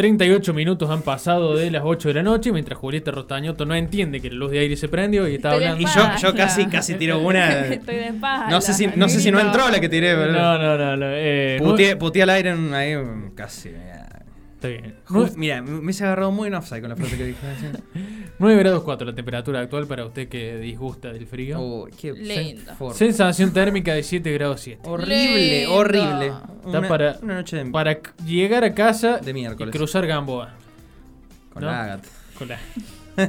38 minutos han pasado de las 8 de la noche mientras Julieta Rostañoto no entiende que la luz de aire se prendió y está Estoy hablando. Y yo, yo casi, casi tiro una. Estoy de espalda. No sé si no, sé si no entró la que tiré, pero. No, no, no. no, eh, Puteé, puteé al aire en- ahí casi. mira. Está bien. Just- mira, me me hubiese agarrado muy en offside con la frase que dije. 9 grados 4 la temperatura actual para usted que disgusta del frío. Oh, qué Lindo. Sensación térmica de 7 grados 7. Horrible, Lindo. horrible. Está Una, para, una noche de, para c- llegar a casa de y miércoles. cruzar Gamboa. con ¿no? Con la-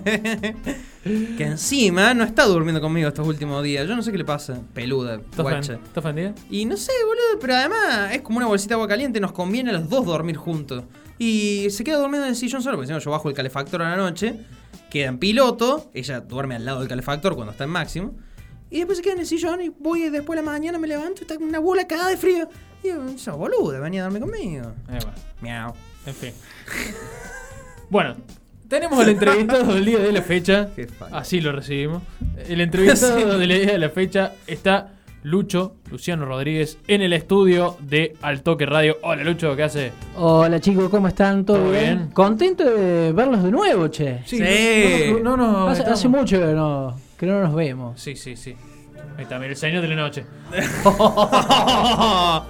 que encima no está durmiendo conmigo estos últimos días. Yo no sé qué le pasa. Peluda, ¿Estás guacha. estás ofendida? Y no sé, boludo, pero además es como una bolsita de agua caliente. Nos conviene a los dos dormir juntos. Y se queda durmiendo en el sillón solo, porque si no, yo bajo el calefactor a la noche. Queda en piloto. Ella duerme al lado del calefactor cuando está en máximo. Y después se queda en el sillón y voy después de la mañana, me levanto y está una bola cagada de frío. Y yo, esa boluda, venía a dormir conmigo. Ahí va. Miau. En fin. bueno, tenemos el entrevistado del día de la fecha. Así lo recibimos. El entrevistado Sí. del día de la fecha está Lucho, Luciano Rodríguez, en el estudio de Altoque Radio. Hola Lucho, ¿qué hace? Hola chicos, ¿cómo están? ¿Todo, ¿Todo bien? bien? Contento de verlos de nuevo, che. Sí. No, no, no, no, hace, mucho que no, que no nos vemos. Sí, sí, sí. Ahí está, mira, el señor de la noche.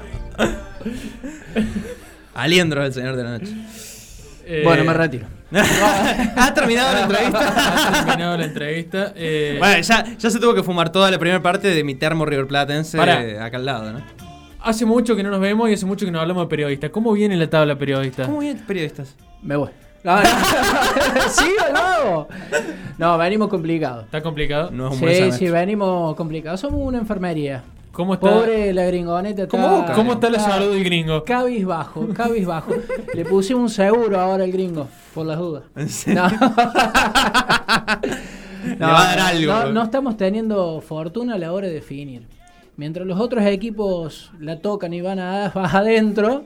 Aliendro el señor de la noche. Eh, Bueno, me retiro. ¿Ha terminado la entrevista? Ha terminado la entrevista. Eh, Bueno, ya, ya se tuvo que fumar toda la primera parte de mi termo River Platense Pará. acá al lado, ¿no? Hace mucho que no nos vemos y hace mucho que no hablamos de periodistas. ¿Cómo viene la tabla periodista? ¿Cómo vienen periodistas? Me voy. No, no. ¿Sí o no? No, venimos complicados. ¿Está complicado? No es un Sí, sí, venimos complicados. Somos una enfermería. ¿Cómo está, Pobre la gringoneta. ¿Cómo está-? ¿Cómo está la salud del gringo? Cabizbajo, cabizbajo. Le pusimos un seguro ahora al gringo, por las dudas. No. Le va a dar algo. No, no estamos teniendo fortuna a la hora de definir. Mientras los otros equipos la tocan y van a, adentro,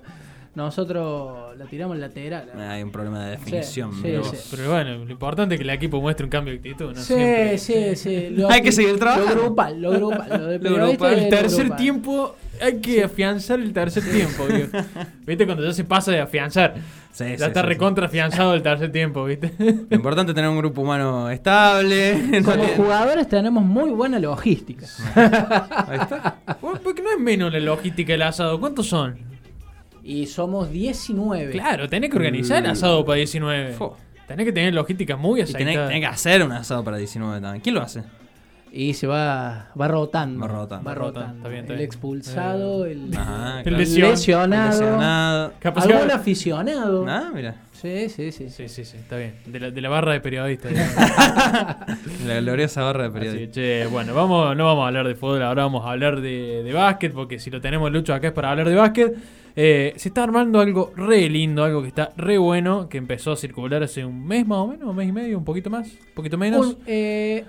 nosotros la tiramos lateral. Hay un problema de definición. Sí, mirá sí, vos. sí. Pero bueno, lo importante es que el equipo muestre un cambio de actitud, ¿no? Sí, Siempre. sí, sí. Lo- Hay que seguir trabajando. Lo grupal, lo grupal. Lo de Lo grupal. El tercer grupal. tiempo, hay que afianzar el tercer tiempo, viejo. ¿Viste? Cuando ya se pasa de afianzar. Sí, ya sí, está sí, recontra afianzado el tercer tiempo, ¿viste? Lo importante es tener un grupo humano estable. Como jugadores tenemos muy buena logística. Ahí está. Porque no es menos la logística del asado. ¿Cuántos son? Y somos 19. Claro, tenés que organizar el asado para 19. Fo. Tenés que tener logística muy Y tenés, aceitada. tenés que hacer un asado para 19 también. ¿Quién lo hace? Y se va, va rotando. Va rotando. Va rotando, está bien, está el bien. expulsado, el, Ajá, El claro. lesión. lesionado, Lesionado. Capaz algún que- aficionado. Ah, mira. Sí, sí, sí. Sí, sí, sí, está bien. De la, de la barra de periodistas. La gloriosa barra de Así, periodistas. che, bueno, vamos, no vamos a hablar de fútbol, ahora vamos a hablar de, de básquet, porque si lo tenemos Lucho acá es para hablar de básquet. Eh, se está armando algo re lindo, algo que está re bueno, que empezó a circular hace un mes más o menos, un mes y medio, un poquito más, un poquito menos. Un, eh,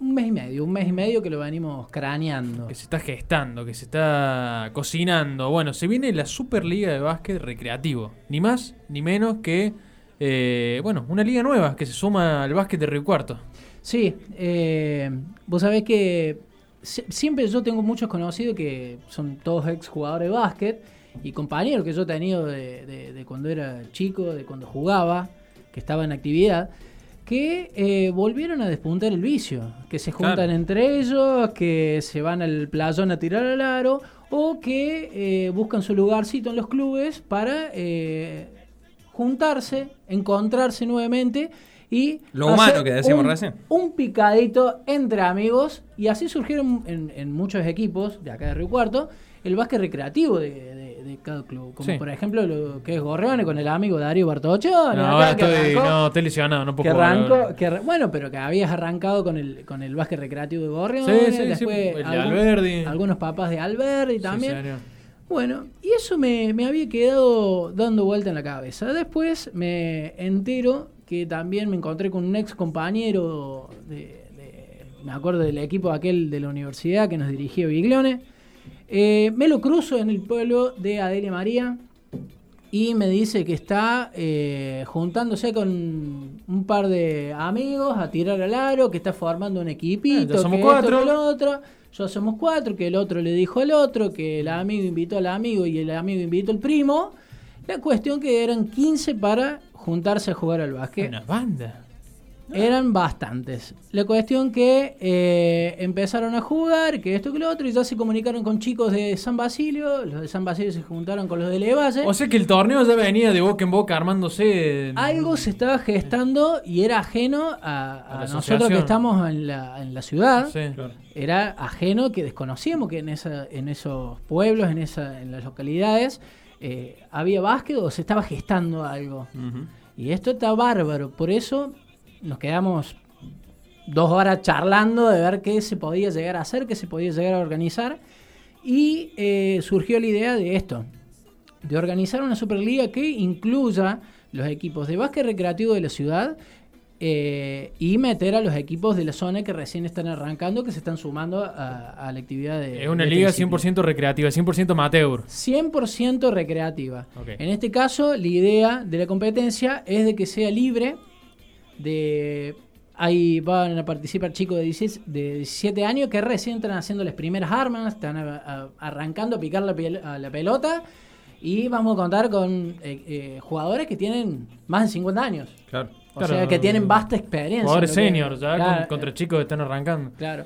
un mes y medio, un mes y medio que lo venimos craneando. Que se está gestando, que se está cocinando. Bueno, se viene la Superliga de Básquet Recreativo. Ni más ni menos que, eh, bueno, una liga nueva que se suma al básquet de Río Cuarto. Sí, eh, vos sabés que si- siempre yo tengo muchos conocidos que son todos ex jugadores de básquet y compañeros que yo he tenido de, de- de cuando era chico, de cuando jugaba, que estaba en actividad, que eh, volvieron a despuntar el vicio, que se juntan Claro. entre ellos, que se van al playón a tirar al aro o que eh, buscan su lugarcito en los clubes para eh, juntarse, encontrarse nuevamente y Lo humano hacer que decíamos un- recién. un picadito entre amigos y así surgieron en, en muchos equipos de acá de Río Cuarto el básquet recreativo de, de- de cada club. Como Sí. por ejemplo lo que es Gorrione con el amigo Darío Bartoccioni. No, ahora que estoy, arrancó- no, estoy lesionado, no que puedo jugar arrancó, que bueno, pero que habías arrancado con el, con el básquet recreativo de Gorrione, Sí, después el de Alberdi. algunos papás de Alberdi también. señor. Bueno, y eso me, me había quedado dando vuelta en la cabeza. Después me entero que también me encontré con un ex compañero de, de- me acuerdo del equipo aquel de la universidad que nos dirigía Biglione. Eh, me lo cruzo en el pueblo de Adelia María y me dice que está eh, juntándose con un par de amigos a tirar al aro, que está formando un equipito, somos que cuatro. esto, que lo otro. Ya somos cuatro, que el otro le dijo al otro, que el amigo invitó al amigo y el amigo invitó al primo. La cuestión que eran 15 para juntarse a jugar al básquet. Una banda. Eran bastantes. La cuestión que eh, empezaron a jugar, que esto que lo otro, y ya se comunicaron con chicos de San Basilio. Los de San Basilio se juntaron con los de Levalle. O sea que el torneo ya venía de boca en boca armándose. en- Algo se estaba gestando y era ajeno a, a A la nosotros que estamos en la, en la ciudad. Sí. Era ajeno que desconocíamos que en, esa, en esos pueblos, en, esa, en las localidades, eh, había básquet o se estaba gestando algo. Y esto está bárbaro. Por eso nos quedamos dos horas charlando de ver qué se podía llegar a hacer, qué se podía llegar a organizar. Y eh, surgió la idea de esto, de organizar una Superliga que incluya los equipos de básquet recreativo de la ciudad eh, y meter a los equipos de la zona que recién están arrancando, que se están sumando a, a la actividad de... Es una de liga esta disciplina. 100% recreativa, 100% amateur. 100% recreativa. En este caso, la idea de la competencia es de que sea libre de... Ahí van a participar chicos de 16 de 17 años que recién están haciendo las primeras armas, están a- a- arrancando a picar la, pel- a la pelota y vamos a contar con eh, eh, jugadores que tienen más de 50 años. Claro. O Claro, sea, que tienen vasta experiencia. Jugadores seniors, ya Claro, con- contra chicos que están arrancando. Claro.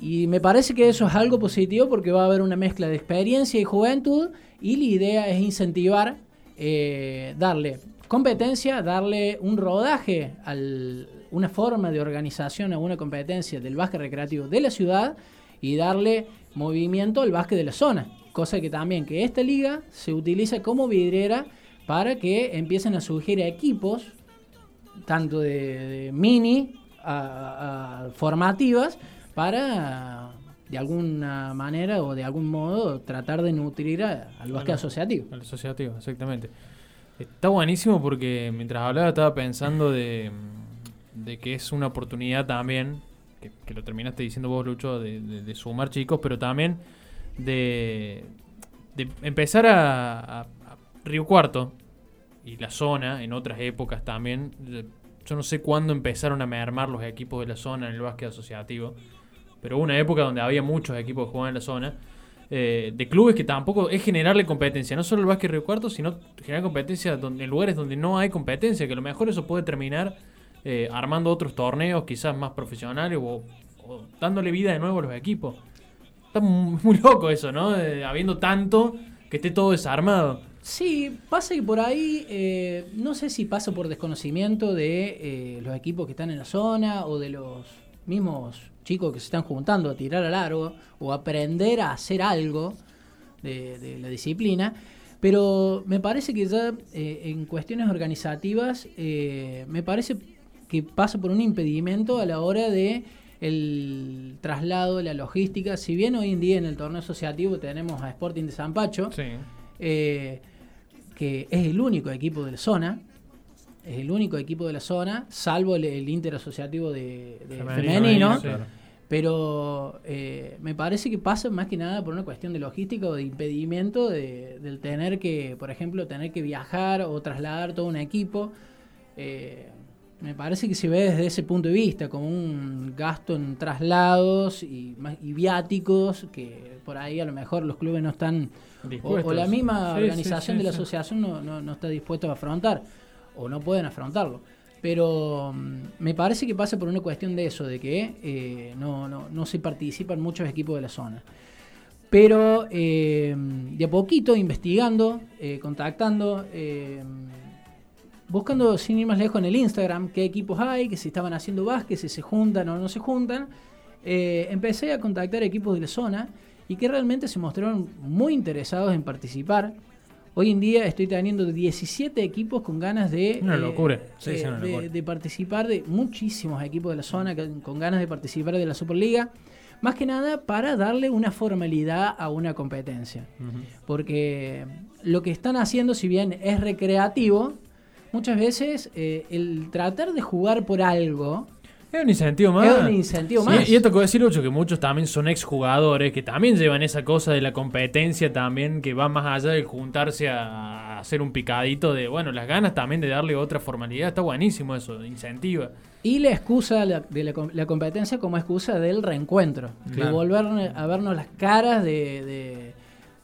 Y me parece que eso es algo positivo porque va a haber una mezcla de experiencia y juventud y la idea es incentivar, eh, darle competencia, darle un rodaje, al, una forma de organización a una competencia del básquet recreativo de la ciudad y darle movimiento al básquet de la zona. Cosa que también que esta liga se utiliza como vidriera para que empiecen a surgir equipos tanto de, de mini a, a formativas para de alguna manera o de algún modo tratar de nutrir a- al básquet asociativo. Al asociativo, exactamente. Está buenísimo porque mientras hablaba estaba pensando de, de que es una oportunidad también, que, lo terminaste diciendo vos, Lucho, de, de- sumar chicos, pero también de, empezar a, Río Cuarto y la zona, en otras épocas también. Yo no sé cuándo empezaron a mermar los equipos de la zona en el básquet asociativo, pero hubo una época donde había muchos equipos que jugaban en la zona eh, de clubes que tampoco es generarle competencia, no solo el básquet Río Cuarto, sino generar competencia en lugares donde no hay competencia, que a lo mejor eso puede terminar eh, armando otros torneos quizás más profesionales o, dándole vida de nuevo a los equipos. Está muy, loco eso, ¿no? Habiendo tanto que esté todo desarmado. Sí, pasa que por ahí, eh, no sé si pasa por desconocimiento de eh, los equipos que están en la zona o de los mismos chicos que se están juntando a tirar a largo o aprender a hacer algo de, de la disciplina. Pero me parece que ya eh, en cuestiones organizativas, eh, me parece que pasa por un impedimento a la hora de el traslado, la logística. Si bien hoy en día en el torneo asociativo tenemos a Sporting de San Pacho, Sí. eh, que es el único equipo de la zona, es el único equipo de la zona, salvo el, el Inter Asociativo de, de Femenino, femenino, sí. pero eh, me parece que pasa más que nada por una cuestión de logística o de impedimento de, del tener que, por ejemplo, tener que viajar o trasladar todo un equipo. Eh, me parece que se ve desde ese punto de vista, como un gasto en traslados y, viáticos, que por ahí a lo mejor los clubes no están, o, la misma Sí, organización sí, de la asociación no, no, no está dispuesta a afrontar, o no pueden afrontarlo. Pero mm, me parece que pasa por una cuestión de eso, de que eh, no, no, no se participan muchos equipos de la zona. Pero eh, de a poquito, investigando, eh, contactando, buscando sin ir más lejos en el Instagram qué equipos hay, que si estaban haciendo básquet, si se juntan o no se juntan, empecé a contactar equipos de la zona y que realmente se mostraron muy interesados en participar. Hoy en día estoy teniendo 17 equipos con ganas de, Una locura. Sí, eh, sí, una de- locura. de participar, de muchísimos equipos de la zona con ganas de participar de la Superliga. Más que nada para darle una formalidad a una competencia. Porque lo que están haciendo, si bien es recreativo, muchas veces eh, el tratar de jugar por algo Es un incentivo más. es un incentivo Sí, más. Y esto que voy a decir, Lucho, que muchos también son exjugadores, que también llevan esa cosa de la competencia también, que va más allá de juntarse a hacer un picadito de, bueno, las ganas también de darle otra formalidad. Está buenísimo eso, incentiva. Y la excusa la- de la, com- la competencia como excusa del reencuentro. De volver a vernos las caras, de, de-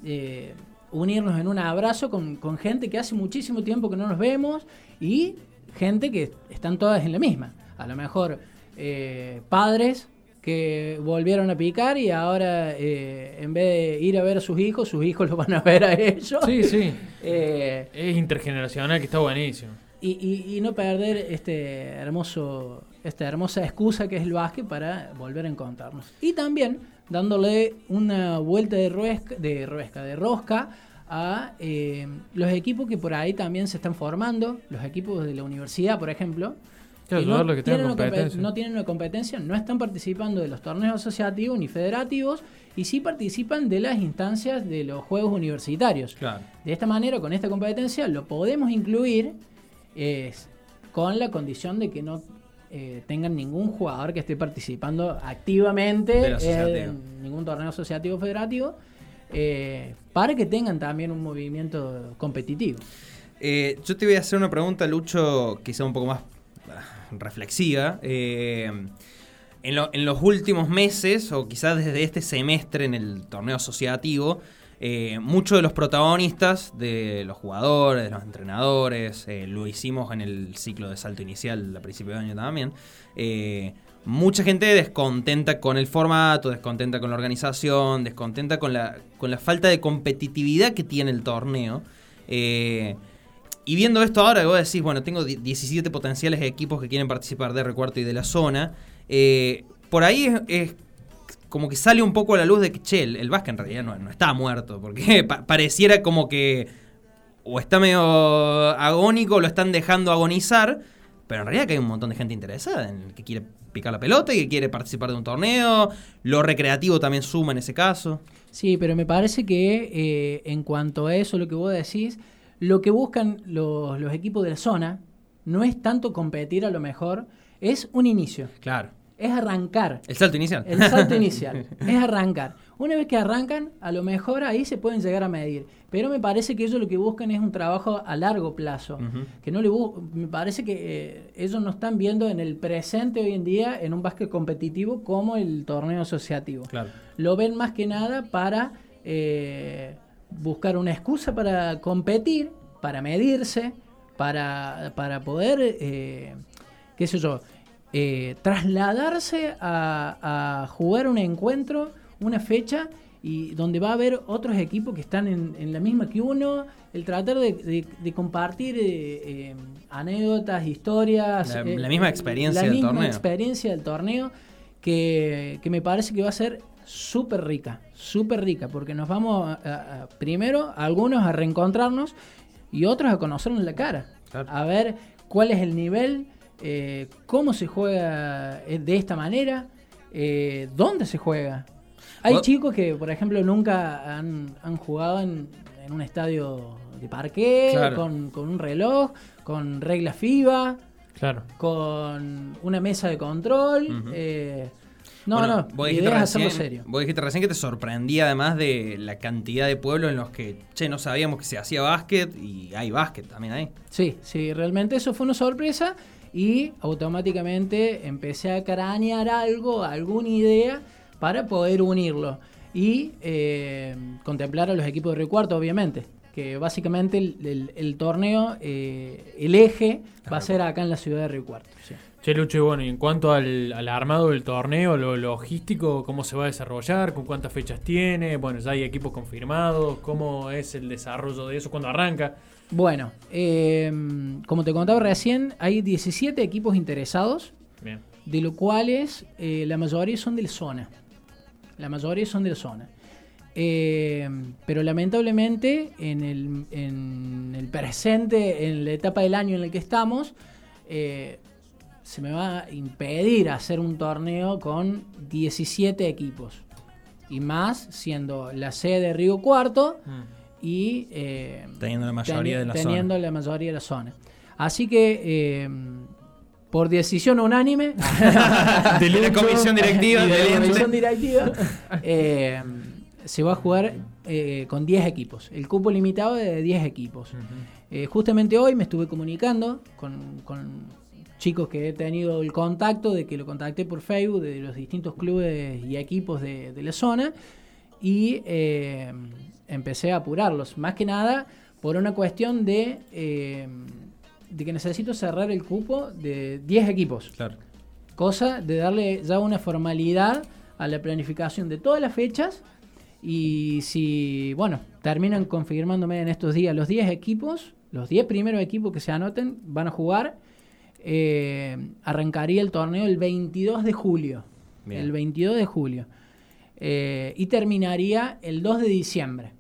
de unirnos en un abrazo con, con gente que hace muchísimo tiempo que no nos vemos y gente que están todas en la misma. A lo mejor eh, padres que volvieron a picar y ahora eh, en vez de ir a ver a sus hijos, sus hijos los van a ver a ellos. Sí, sí. Eh, Es intergeneracional, que está buenísimo. y, y- y no perder este hermoso, esta hermosa excusa que es el básquet para volver a encontrarnos. Y también dándole una vuelta de ruesca, de, ruesca, de rosca a eh, los equipos que por ahí también se están formando, los equipos de la universidad, por ejemplo. Claro, no, que tengan tienen competencia. no tienen una competencia, no están participando de los torneos asociativos ni federativos y sí participan de las instancias de los juegos universitarios. Claro. De esta manera, con esta competencia, lo podemos incluir eh, con la condición de que no eh, tengan ningún jugador que esté participando activamente en ningún torneo asociativo federativo, eh, para que tengan también un movimiento competitivo. Eh, yo te voy a hacer una pregunta, Lucho, quizá un poco más reflexiva. Eh, en, lo- en los últimos meses, o quizás desde este semestre en el torneo asociativo, eh, muchos de los protagonistas de los jugadores, de los entrenadores, eh, lo hicimos en el ciclo de salto inicial a principio de año también, mucha gente descontenta con el formato, descontenta con la organización, descontenta con la, con la falta de competitividad que tiene el torneo. Y viendo esto ahora, vos decís, bueno, tengo di- 17 potenciales equipos que quieren participar de R cuarto y de la zona. eh, por ahí es, como que sale un poco a la luz de que, che, el, el en realidad no, no está muerto, porque pa- pareciera como que o está medio agónico, lo están dejando agonizar, pero en realidad que hay un montón de gente interesada en el que quiere picar la pelota y que quiere participar de un torneo, lo recreativo también suma en ese caso. Sí, pero me parece que eh, en cuanto a eso, lo que vos decís, lo que buscan los, los equipos de la zona no es tanto competir a lo mejor, es un inicio, Claro. es arrancar. El salto inicial. El salto inicial es arrancar. Una vez que arrancan, a lo mejor ahí se pueden llegar a medir. Pero me parece que ellos lo que buscan es un trabajo a largo plazo. Que no le me parece que eh, ellos no están viendo en el presente hoy en día en un básquet competitivo como el torneo asociativo. Claro. Lo ven más que nada para eh, buscar una excusa para competir, para medirse, para, para poder, eh, qué sé yo, eh, trasladarse a, a jugar un encuentro, una fecha, y donde va a haber otros equipos que están en, en la misma que uno, el tratar de, de- de compartir eh, anécdotas, historias. La- la misma experiencia la del misma torneo. experiencia del torneo que, que me parece que va a ser súper rica, súper rica, porque nos vamos a- primero algunos a reencontrarnos y otros a conocernos la cara, Claro. a ver cuál es el nivel, eh, cómo se juega eh, de esta manera, eh, dónde se juega. Hay chicos que, por ejemplo, nunca han, han jugado en, en un estadio de parque, Claro. con, con un reloj, con reglas FIBA, Claro. con una mesa de control. Eh, no, Bueno, no, vos dijiste, recién, hacerlo serio. vos dijiste recién que te sorprendía además de la cantidad de pueblos en los que, che, no sabíamos que se hacía básquet y hay básquet también ahí. Sí, sí, realmente eso fue una sorpresa y automáticamente empecé a cranear algo, alguna idea para poder unirlo y eh, contemplar a los equipos de Río Cuarto, obviamente. Que básicamente el, el- el torneo, eh, el eje, va a ser acá en la ciudad de Río Cuarto. sí. Che, Lucho, y bueno, y en cuanto al, al armado del torneo, lo logístico, ¿cómo se va a desarrollar? ¿Con cuántas fechas tiene? Bueno, ya hay equipos confirmados. ¿Cómo es el desarrollo de eso? ¿Cuándo arranca? Bueno, eh, como te contaba recién, hay 17 equipos interesados. Bien. de los cuales eh, la mayoría son de la zona. La mayoría son de la zona. Eh, pero lamentablemente en el, en el presente, en la etapa del año en el que estamos, se me va a impedir hacer un torneo con 17 equipos. Y más siendo la sede de Río Cuarto y eh, Teniendo la mayoría teni- de la teniendo zona. la mayoría de la zona. Así que eh, por decisión unánime De la comisión directiva de la comisión directiva, eh, se va a jugar eh, con 10 equipos. El cupo limitado es de 10 equipos. Eh, justamente hoy me estuve comunicando con, con chicos que he tenido el contacto, de que lo contacté por Facebook, de los distintos clubes y equipos de, de la zona. Y eh, empecé a apurarlos. Más que nada por una cuestión de, eh, de que necesito cerrar el cupo de 10 equipos. Claro. Cosa de darle ya una formalidad a la planificación de todas las fechas. Y si, bueno, terminan confirmándome en estos días los 10 equipos, los 10 primeros equipos que se anoten van a jugar. Eh, arrancaría el torneo el 22 de julio. Bien. El 22 de julio. Eh, y terminaría el 2 de diciembre.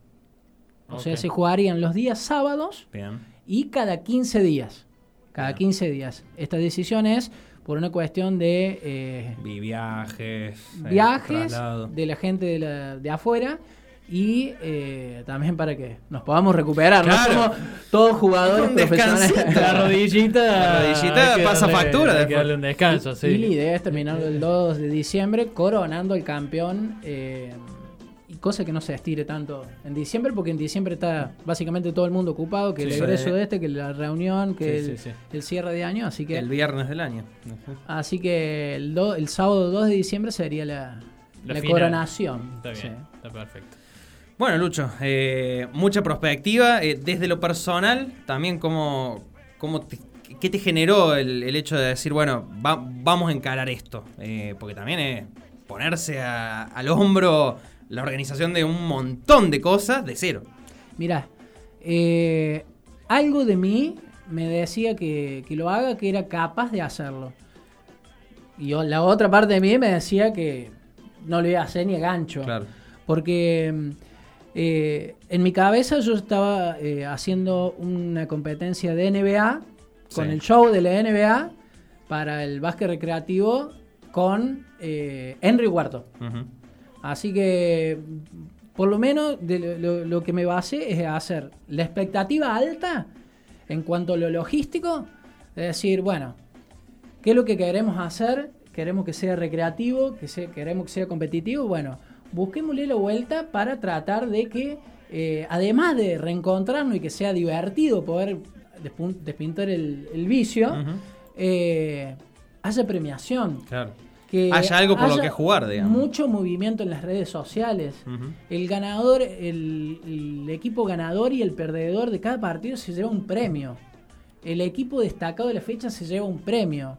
O sea, se jugarían los días sábados Bien. y cada 15 días. Cada Bien. 15 días. Esta decisión es por una cuestión de eh, Vi viajes. viajes de la gente de, la- de afuera y eh, también para que nos podamos recuperar. Claro. No somos todos jugadores Un profesionales. La rodillita. La rodillita pasa darle- factura Hay que después. darle un descanso, sí. Y la idea es terminarlo el 2 de diciembre coronando al campeón. eh, y cosa que no se estire tanto en diciembre, porque en diciembre está básicamente todo el mundo ocupado, que Sí, el sí. egreso de este, que la reunión, que Sí, el, sí, sí. el cierre de año, así que El viernes del año. así que el, do- el sábado 2 de diciembre sería la, La coronación. Está bien, Sí. está perfecto. Bueno, Lucho, eh, mucha perspectiva. eh, desde lo personal, también cómo, cómo te- ¿qué te generó el, el hecho de decir, bueno, va- vamos a encarar esto? Eh, porque también es ponerse a- al hombro la organización de un montón de cosas de cero. Mirá, algo de mí me decía que, que lo haga, que era capaz de hacerlo. Y yo- la otra parte de mí me decía que no lo iba a hacer ni a gancho. Claro. Porque mm, eh, en mi cabeza yo estaba eh, haciendo una competencia de NBA con Sí. el show de la NBA para el básquet recreativo con eh, Henry Huerto. Así que, por lo menos, de lo, lo- lo que me basé es hacer la expectativa alta en cuanto a lo logístico, de decir, bueno, ¿qué es lo que queremos hacer? Queremos que sea recreativo, que sea, queremos que sea competitivo. Bueno, busquémosle la vuelta para tratar de que, eh, además de reencontrarnos y que sea divertido poder despintar el, el vicio, Ujú. eh, haya premiación Claro. que Haya algo por lo que jugar, digamos. Mucho movimiento en las redes sociales. El ganador, el, el equipo ganador y el perdedor de cada partido se lleva un premio. El equipo destacado de la fecha se lleva un premio.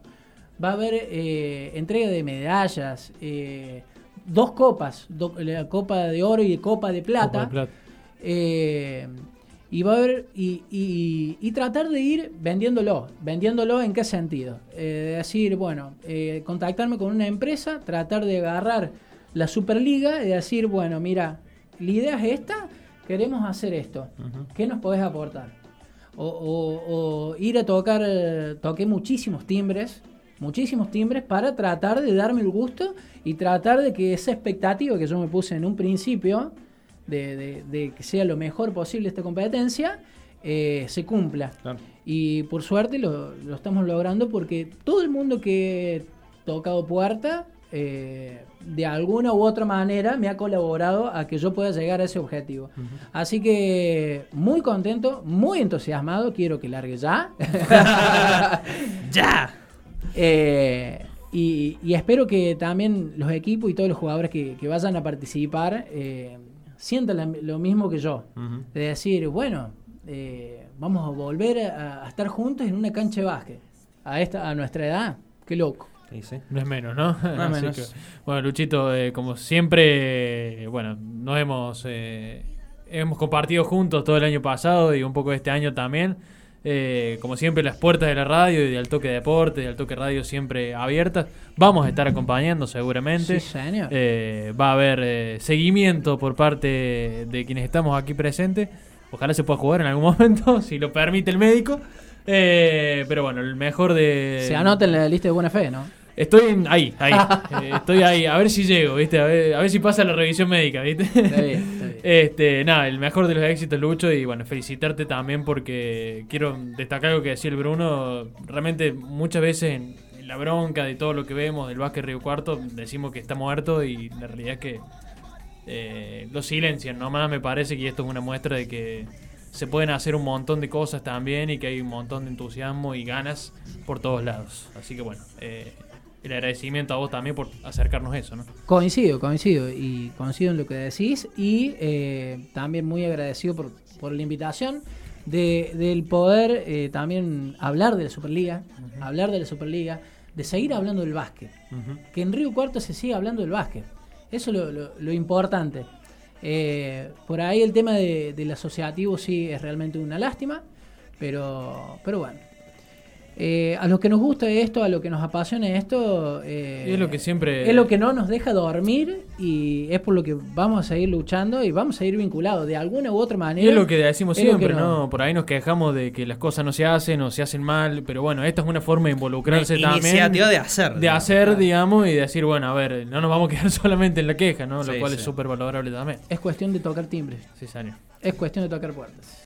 Va a haber eh, entrega de medallas, eh, dos copas, do- la copa de oro y de copa de plata. Copa de plata. Eh, y va a haber y, y- y tratar de ir vendiéndolo. ¿Vendiéndolo en qué sentido? Eh, de decir, bueno, eh, contactarme con una empresa, tratar de agarrar la Superliga y decir, bueno, mira, la idea es esta, queremos hacer esto. ¿Qué nos podés aportar? O, o- o ir a tocar, eh, toqué muchísimos timbres, muchísimos timbres para tratar de darme el gusto y tratar de que esa expectativa que yo me puse en un principio, de, de- de que sea lo mejor posible esta competencia, eh, se cumpla. Claro. Y por suerte lo, lo estamos logrando porque todo el mundo que he tocado puerta, eh, de alguna u otra manera, me ha colaborado a que yo pueda llegar a ese objetivo. Así que muy contento, muy entusiasmado, quiero que largue ya. ¡Ya! Eh, y, y espero que también los equipos y todos los jugadores que, que vayan a participar eh, sientan la- lo mismo que yo. Ujú. De decir, bueno, eh, vamos a volver a, a estar juntos en una cancha de básquet. A, esta, a nuestra edad. Qué loco. Sí, sí. No es menos, ¿no? es Así menos. que, bueno, Luchito, eh, como siempre, eh, bueno, nos hemos, eh, hemos compartido juntos todo el año pasado y un poco este año también. Eh, como siempre, las puertas de la radio y del toque deporte, del toque radio siempre abiertas. Vamos a estar acompañando seguramente. Sí, señor. Eh, va a haber eh, seguimiento por parte de quienes estamos aquí presentes. Ojalá se pueda jugar en algún momento, si lo permite el médico. Eh, pero bueno, el mejor de. Se anota en la lista de buena fe, ¿no? Estoy en- ahí, ahí. Eh, estoy ahí. A ver si llego, ¿viste? A ver, a ver si pasa la revisión médica, ¿viste? Está bien, está bien. Este, nada, el mejor de los éxitos, Lucho, y bueno, felicitarte también porque quiero destacar algo que decía el Bruno. Realmente, muchas veces en, en la bronca de todo lo que vemos del básquet Río Cuarto, decimos que está muerto y la realidad es que eh, lo silencian. Nomás me parece que esto es una muestra de que se pueden hacer un montón de cosas también y que hay un montón de entusiasmo y ganas por todos lados. Así que bueno, eh, el agradecimiento a vos también por acercarnos a eso, ¿no? Coincido, coincido y coincido en lo que decís y eh, también muy agradecido por, por la invitación de, del poder eh, también hablar de la Superliga, hablar de la Superliga, de seguir hablando del básquet, que en Río Cuarto se siga hablando del básquet. Eso es lo, lo- lo importante. Eh, por ahí el tema de- del asociativo sí es realmente una lástima, pero, pero bueno. Eh, a los que nos gusta esto, a lo que nos apasiona esto, eh, Y es lo que siempre- es lo que no nos deja dormir y es por lo que vamos a seguir luchando y vamos a seguir vinculados de alguna u otra Y manera. es lo que decimos Es siempre, que ¿no? Por ahí nos quejamos de que las cosas no se hacen o se hacen mal, pero bueno, esta es una forma de involucrarse Una también. iniciativa de hacer, De digamos. hacer, digamos, y decir, bueno, a ver, no nos vamos a quedar solamente en la queja, ¿no? Lo Sí, cual sí. es súper valorable también. Es cuestión de tocar timbres, Sí, señor. es cuestión de tocar puertas.